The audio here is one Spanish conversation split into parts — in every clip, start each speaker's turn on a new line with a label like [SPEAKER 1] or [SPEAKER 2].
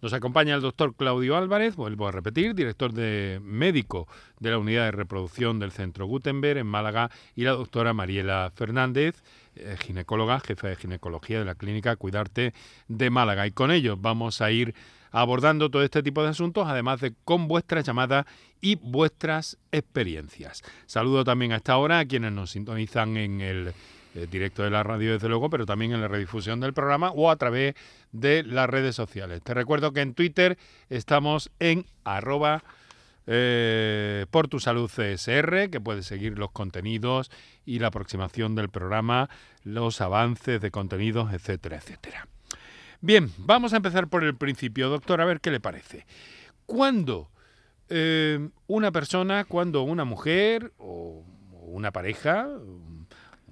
[SPEAKER 1] Nos acompaña el doctor Claudio Álvarez, vuelvo a repetir, director de médico de la unidad de reproducción del Centro Gutenberg en Málaga, y la doctora Mariela Fernández, eh, ginecóloga, jefa de ginecología de la clínica Cuidarte de Málaga. Y con ellos vamos a ir abordando todo este tipo de asuntos, además de con vuestras llamadas y vuestras experiencias. Saludo también a esta hora a quienes nos sintonizan en el eh, directo de la radio, desde luego, pero también en la redifusión del programa o a través de las redes sociales. Te recuerdo que en Twitter estamos en arroba eh, por tu salud CSR, que puedes seguir los contenidos y la aproximación del programa, los avances de contenidos, etcétera, etcétera. Bien, vamos a empezar por el principio, doctor, a ver qué le parece. ¿Cuándo eh, una persona, cuando una mujer o, una pareja,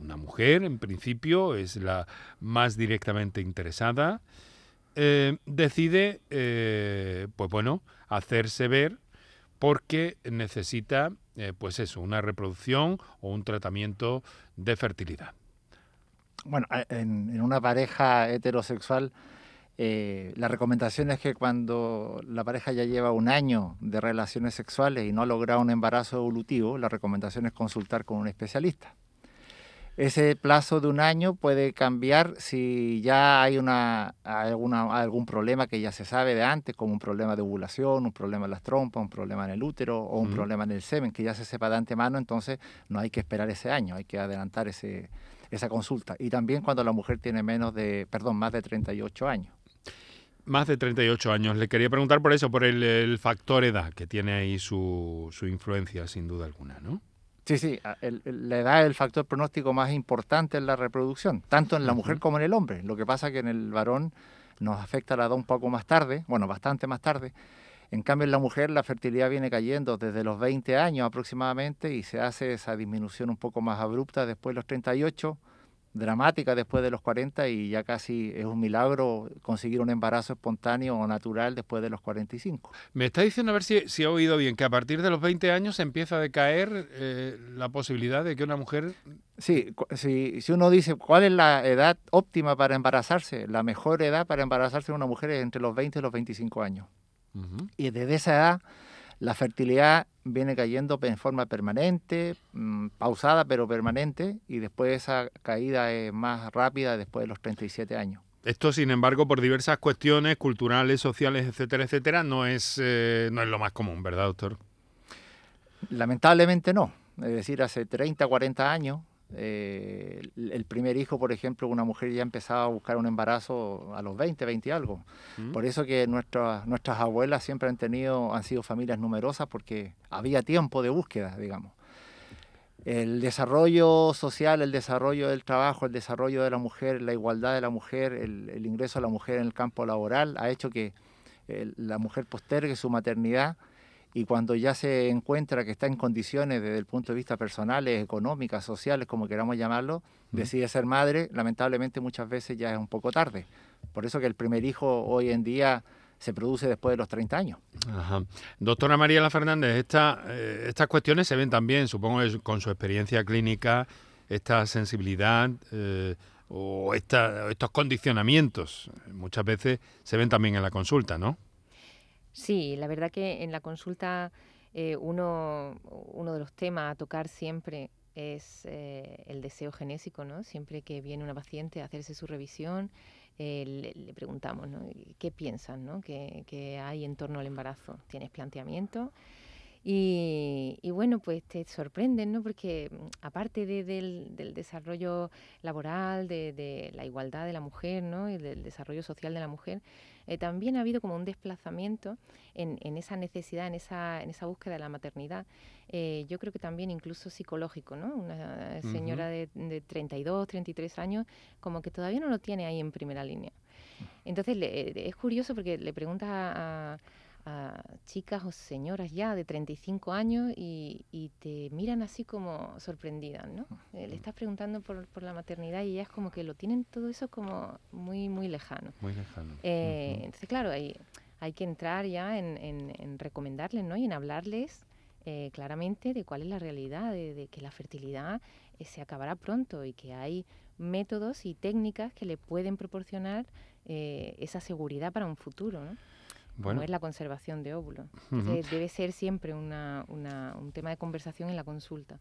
[SPEAKER 1] una mujer en principio es la más directamente interesada, eh, decide, eh, pues bueno, hacerse ver porque necesita, pues eso, una reproducción o un tratamiento de fertilidad.
[SPEAKER 2] Bueno, en una pareja heterosexual eh, la recomendación es que cuando la pareja ya lleva un año de relaciones sexuales y no ha logrado un embarazo evolutivo, la recomendación es consultar con un especialista. Ese plazo de un año puede cambiar si ya hay una, algún problema que ya se sabe de antes, como un problema de ovulación, un problema en las trompas, un problema en el útero o un problema en el semen, que ya se sepa de antemano, entonces no hay que esperar ese año, hay que adelantar ese, esa consulta. Y también cuando la mujer tiene menos de, perdón, más de 38 años
[SPEAKER 1] más de 38 años. Le quería preguntar por eso, por el, factor edad, que tiene ahí su, su, influencia, sin duda alguna, ¿no?
[SPEAKER 2] Sí, sí, la edad es el factor pronóstico más importante en la reproducción, tanto en la mujer como en el hombre. Lo que pasa es que en el varón nos afecta la edad un poco más tarde, bueno, bastante más tarde. En cambio, en la mujer la fertilidad viene cayendo desde los 20 años aproximadamente y se hace esa disminución un poco más abrupta después de los 38 dramática después de los 40 y ya casi es un milagro conseguir un embarazo espontáneo o natural después de los 45.
[SPEAKER 1] Me está diciendo a ver si, si he oído bien, que a partir de los 20 años empieza a decaer eh, la posibilidad de que una mujer...
[SPEAKER 2] Sí, si, si uno dice cuál es la edad óptima para embarazarse, la mejor edad para embarazarse de una mujer es entre los 20 y los 25 años. Y desde esa edad la fertilidad viene cayendo en forma permanente, mm, pausada pero permanente, y después esa caída es más rápida después de los 37 años.
[SPEAKER 1] Esto, sin embargo, por diversas cuestiones culturales, sociales, etcétera, etcétera, no es, eh, no es lo más común, ¿verdad, doctor?
[SPEAKER 2] Lamentablemente no. Es decir, hace 30, 40 años eh, el primer hijo, por ejemplo, una mujer ya empezaba a buscar un embarazo a los 20, 20 y algo. Mm. Por eso que nuestras, nuestras abuelas siempre han tenido, han sido familias numerosas porque había tiempo de búsqueda, digamos. El desarrollo social, el desarrollo del trabajo, el desarrollo de la mujer, la igualdad de la mujer, el, ingreso de la mujer en el campo laboral ha hecho que eh, la mujer postergue su maternidad y cuando ya se encuentra que está en condiciones desde el punto de vista personales, económicas, sociales, como queramos llamarlo, decide ser madre, lamentablemente muchas veces ya es un poco tarde. Por eso que el primer hijo hoy en día se produce después de los 30 años.
[SPEAKER 1] Ajá. Doctora Mariela Fernández, esta, eh, estas cuestiones se ven también, supongo, con su experiencia clínica, esta sensibilidad eh, o estos condicionamientos, muchas veces se ven también en la consulta, ¿no?
[SPEAKER 3] Sí, la verdad que en la consulta eh, uno, uno de los temas a tocar siempre es eh, el deseo genésico, ¿no? Siempre que viene una paciente a hacerse su revisión, eh, le, preguntamos, ¿no? ¿Qué piensan, ¿no? ¿Qué, hay en torno al embarazo? ¿Tienes planteamiento? Y, bueno, pues te sorprenden, ¿no? Porque mm, aparte del, desarrollo laboral, de, de, la igualdad de la mujer, ¿no? Y del desarrollo social de la mujer, eh, también ha habido como un desplazamiento en, esa necesidad, en esa, en esa búsqueda de la maternidad. Eh, yo creo que también incluso psicológico, ¿no? Una señora de, de, 32, 33 años, como que todavía no lo tiene ahí en primera línea. Entonces es curioso porque le preguntas a a chicas o señoras ya de 35 años y, te miran así como sorprendidas, ¿no? Eh, le estás preguntando por, la maternidad y ellas como que lo tienen todo eso como muy, muy lejano.
[SPEAKER 1] Muy lejano.
[SPEAKER 3] Eh, entonces, claro, hay, hay que entrar ya en, recomendarles, ¿no? Y en hablarles eh, claramente de cuál es la realidad, de, que la fertilidad se acabará pronto y que hay métodos y técnicas que le pueden proporcionar esa seguridad para un futuro, ¿no? Como es la conservación de óvulos. debe ser siempre una, un tema de conversación en la consulta.